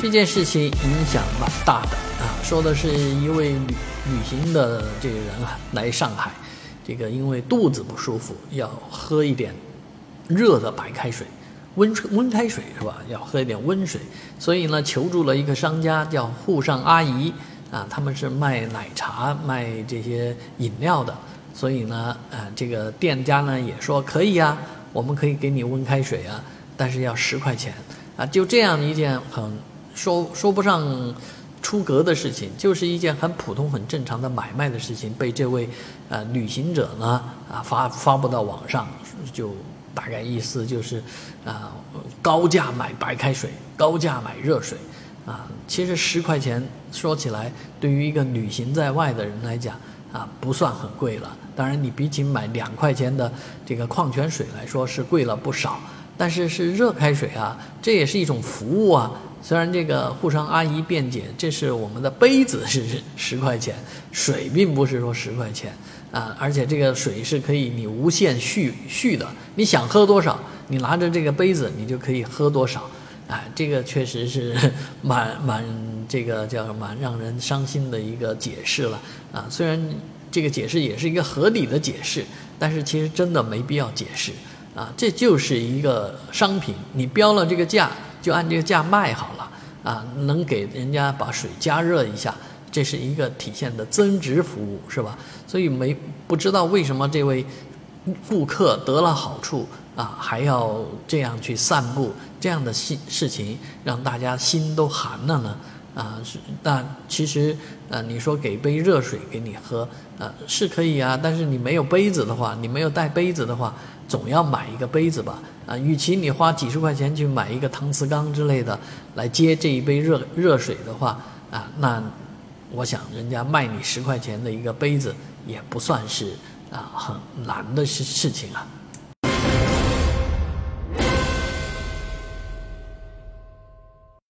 这件事情影响蛮大的啊，说的是一位旅旅行的这个人啊，来上海，这个因为肚子不舒服，要喝一点热的白开水，温温开水是吧？要喝一点温水，所以呢，求助了一个商家叫沪上阿姨啊，他们是卖奶茶、卖这些饮料的，所以呢，呃，这个店家呢也说可以啊，我们可以给你温开水啊，但是要十块钱啊，就这样一件很。说说不上出格的事情，就是一件很普通、很正常的买卖的事情，被这位呃旅行者呢啊发发布到网上，就大概意思就是啊高价买白开水，高价买热水啊。其实十块钱说起来，对于一个旅行在外的人来讲啊，不算很贵了。当然，你比起买两块钱的这个矿泉水来说，是贵了不少。但是是热开水啊，这也是一种服务啊。虽然这个沪商阿姨辩解，这是我们的杯子是 十块钱，水并不是说十块钱啊，而且这个水是可以你无限续续的，你想喝多少，你拿着这个杯子你就可以喝多少，哎，这个确实是 蛮蛮这个叫蛮让人伤心的一个解释了啊。虽然这个解释也是一个合理的解释，但是其实真的没必要解释啊，这就是一个商品，你标了这个价。就按这个价卖好了啊，能给人家把水加热一下，这是一个体现的增值服务，是吧？所以没不知道为什么这位顾客得了好处啊，还要这样去散布这样的事事情，让大家心都寒了呢？啊，是那其实呃，你说给杯热水给你喝，呃，是可以啊，但是你没有杯子的话，你没有带杯子的话。总要买一个杯子吧，啊，与其你花几十块钱去买一个搪瓷缸之类的来接这一杯热热水的话，啊，那我想人家卖你十块钱的一个杯子也不算是啊很难的事事情啊。